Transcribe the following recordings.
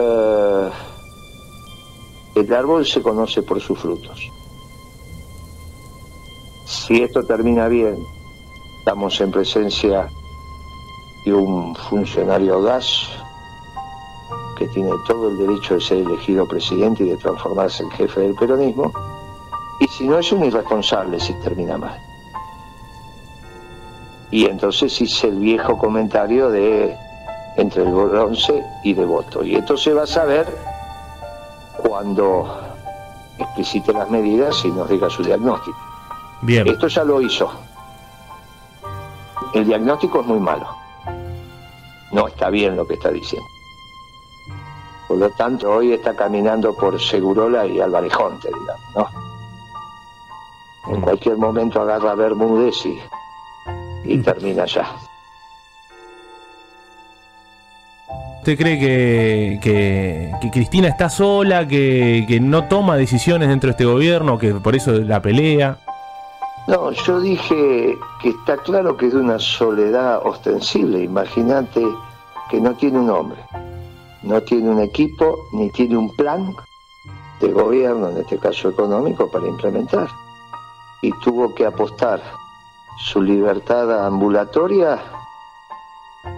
eh, el árbol se conoce por sus frutos. Si esto termina bien, estamos en presencia de un funcionario gas que tiene todo el derecho de ser elegido presidente y de transformarse en jefe del peronismo, y si no es un irresponsable si termina mal. Y entonces hice el viejo comentario de entre el bronce y de voto. Y esto se va a saber cuando explicite las medidas y nos diga su diagnóstico. Bien. Esto ya lo hizo. El diagnóstico es muy malo. No está bien lo que está diciendo. Por lo tanto, hoy está caminando por Segurola y Alvarejonte, digamos, ¿no? En cualquier momento agarra Bermúdez y, y termina ya. ¿Usted cree que, que- Cristina está sola, que, que no toma decisiones dentro de este gobierno, que por eso la pelea? No, yo dije que está claro que es de una soledad ostensible. Imagínate que no tiene un hombre, no tiene un equipo, ni tiene un plan de gobierno, en este caso económico, para implementar. Y tuvo que apostar su libertad ambulatoria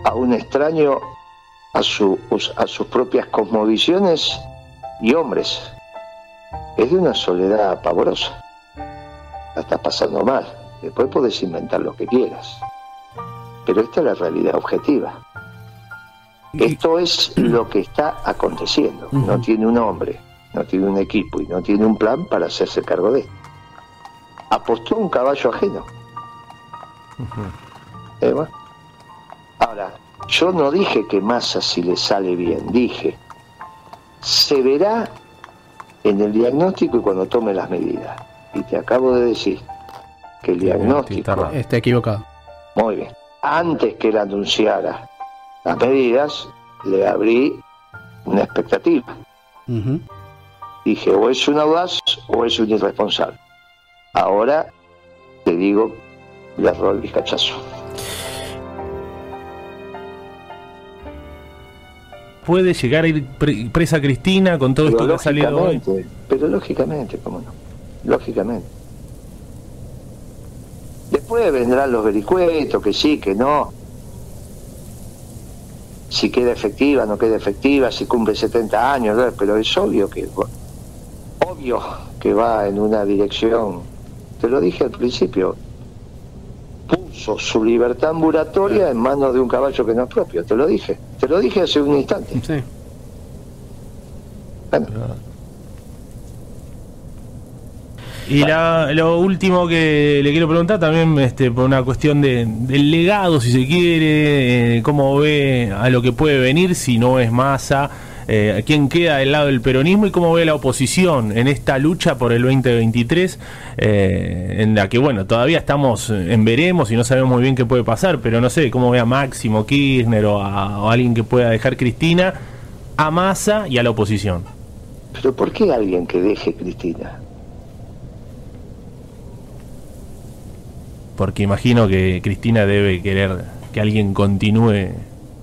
a un extraño, a, su, a sus propias cosmovisiones y hombres. Es de una soledad pavorosa la estás pasando mal. Después puedes inventar lo que quieras. Pero esta es la realidad objetiva. Esto es lo que está aconteciendo. No tiene un hombre, no tiene un equipo y no tiene un plan para hacerse cargo de esto. Apostó un caballo ajeno. Eh, bueno. Ahora, yo no dije que Massa si le sale bien, dije, se verá en el diagnóstico y cuando tome las medidas. Y te acabo de decir que el diagnóstico, Está equivocado. muy bien, antes que él anunciara las medidas, le abrí una expectativa. Dije, o es un audaz o es un irresponsable. Ahora te digo, le erró el bizcachazo. ¿Puede llegar a ir pre- presa Cristina con todo esto que ha salido hoy? pero lógicamente, cómo no, lógicamente. Después vendrán los vericuetos, que sí, que no. Si queda efectiva, no queda efectiva, si cumple 70 años, ¿no? pero es obvio que obvio que va en una dirección. Te lo dije al principio. Puso su libertad ambulatoria en manos de un caballo que no es propio, te lo dije. Te lo dije hace un instante. Sí. Bueno, Y la- lo último que le quiero preguntar también este, por una cuestión de, del legado, si se quiere, eh, cómo ve a lo que puede venir si no es masa, eh, quién queda del lado del peronismo y cómo ve la oposición en esta lucha por el 2023, eh, en la que, bueno, todavía estamos en veremos y no sabemos muy bien qué puede pasar, pero no sé, cómo ve a Máximo Kirchner o a, o a alguien que pueda dejar Cristina, a masa y a la oposición. pero ¿por qué alguien que deje Cristina? Porque imagino que Cristina debe querer que alguien continúe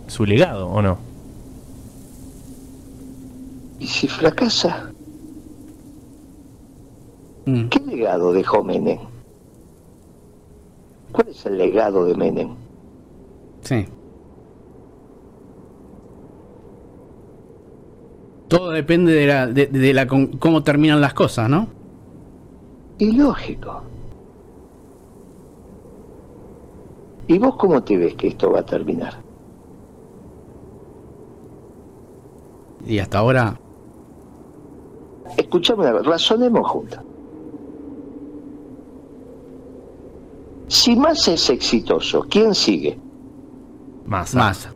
su legado, ¿o no? ¿Y si fracasa? Mm. ¿Qué legado dejó Menem? ¿Cuál es el legado de Menem? Sí. Todo depende de la, de, de la cómo terminan las cosas, ¿no? Ilógico. ¿Y vos cómo te ves que esto va a terminar? Y hasta ahora, Escuchame una cosa, razonemos juntos. Si más es exitoso, ¿quién sigue? Massa. más.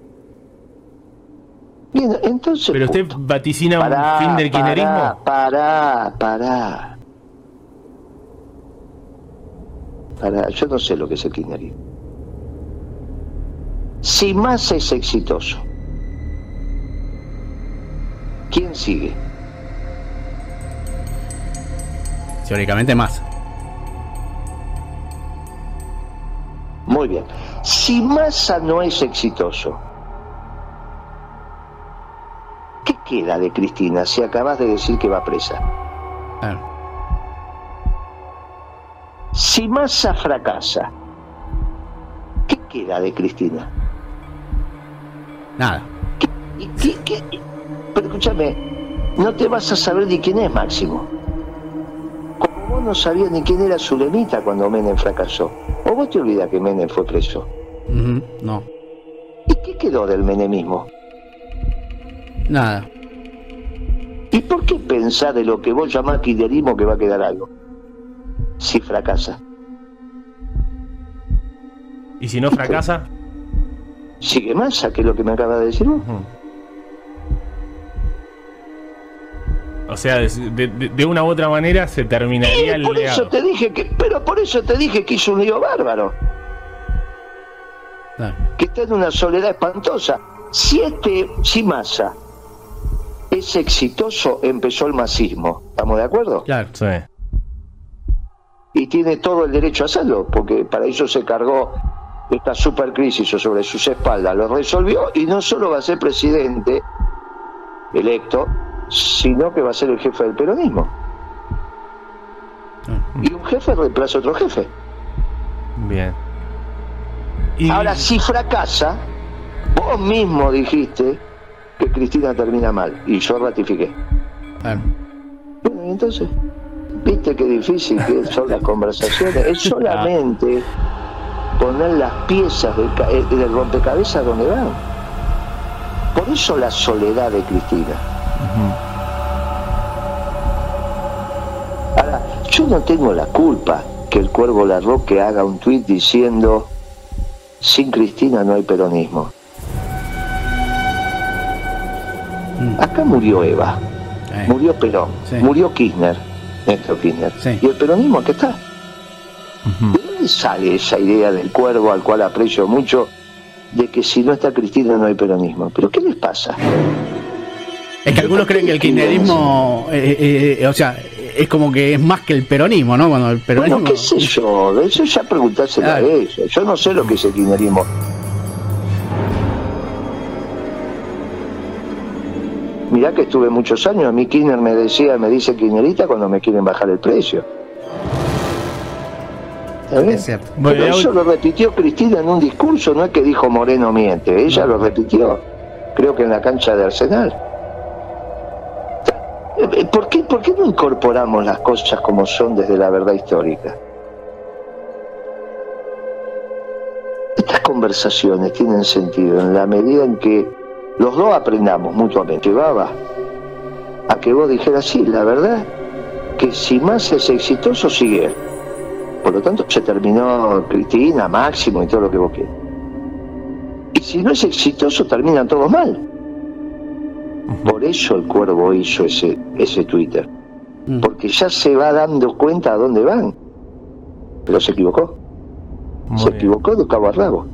Bien, entonces... Pero usted punto. vaticina Pará, un fin del kirchnerismo. Pará, pará, pará. Pará, yo no sé lo que es el kirchnerismo. Si más es exitoso, ¿quién sigue? Teóricamente más. Muy bien. Si Massa no es exitoso, ¿qué queda de Cristina si acabas de decir que va presa? Claro. Si Massa fracasa, ¿qué queda de Cristina? Nada. ¿Y qué- qué- Pero escúchame, no te vas a saber ni quién es Máximo. Vos no sabías ni quién era Zulemita cuando Menem fracasó. ¿O vos te olvidas que Menem fue preso? No. ¿Y qué quedó del menemismo? Nada. ¿Y por qué pensar de lo que vos llamás kirchnerismo que va a quedar algo? Si fracasa. Y si no fracasa, Sigue Massa, que es lo que me acaba de decir vos. ujú. O sea, de, de- de una u otra manera se terminaría el por eso legado. te dije que, pero por eso te dije que hizo un lío bárbaro, Claro. que está en una soledad espantosa. Si este, si Massa es exitoso, empezó el masismo. ¿Estamos de acuerdo? Claro. Sí. y tiene todo el derecho a hacerlo, porque para eso se cargó esta supercrisis sobre sus espaldas, lo resolvió y no solo va a ser presidente electo, sino que va a ser el jefe del peronismo. Y un jefe reemplaza a otro jefe. Bien. Y- Ahora, si fracasa, vos mismo dijiste que Cristina termina mal, y yo ratifiqué. Claro. Bueno, y entonces, viste qué difícil que son las conversaciones. Es solamente poner las piezas del, eh, del rompecabezas donde van. Por eso la soledad de Cristina. Ahora, yo no tengo la culpa que el Cuervo Larroque haga un tuit diciendo sin Cristina no hay peronismo. Acá murió Eva. Eh, Murió Perón, Sí. murió Kirchner, Néstor Kirchner. Sí. Y el peronismo aquí está. ¿De dónde sale esa idea del cuervo al cual aprecio mucho de que si no está Cristina no hay peronismo? ¿Pero qué les pasa? Es que algunos creen que el kirchnerismo, eh, eh, o sea, es como que es más que el peronismo, ¿no? Cuando el peronismo. Bueno, qué sé yo, de eso ya preguntárselo a Claro. ellos. Yo no sé lo que es el kirchnerismo. Mirá que estuve muchos años, a mí Kirchner me decía, me dice kirchnerista cuando me quieren bajar el precio. Es cierto. Pero eso lo repitió Cristina en un discurso, no es que dijo Moreno miente, ella lo repitió, creo que en la cancha de Arsenal. ¿Por qué, ¿Por qué no incorporamos las cosas como son desde la verdad histórica? Estas conversaciones tienen sentido en la medida en que los dos aprendamos mutuamente. Llevaba a que vos dijeras, sí, la verdad, que si más es exitoso, sigue. Por lo tanto, se terminó Cristina, Máximo y todo lo que vos quieras. Y si no es exitoso, terminan todos mal. Por eso el cuervo hizo ese, ese Twitter. Mm. Porque ya se va dando cuenta a dónde van. Pero se equivocó. Muy se bien. equivocó de cabo a rabo.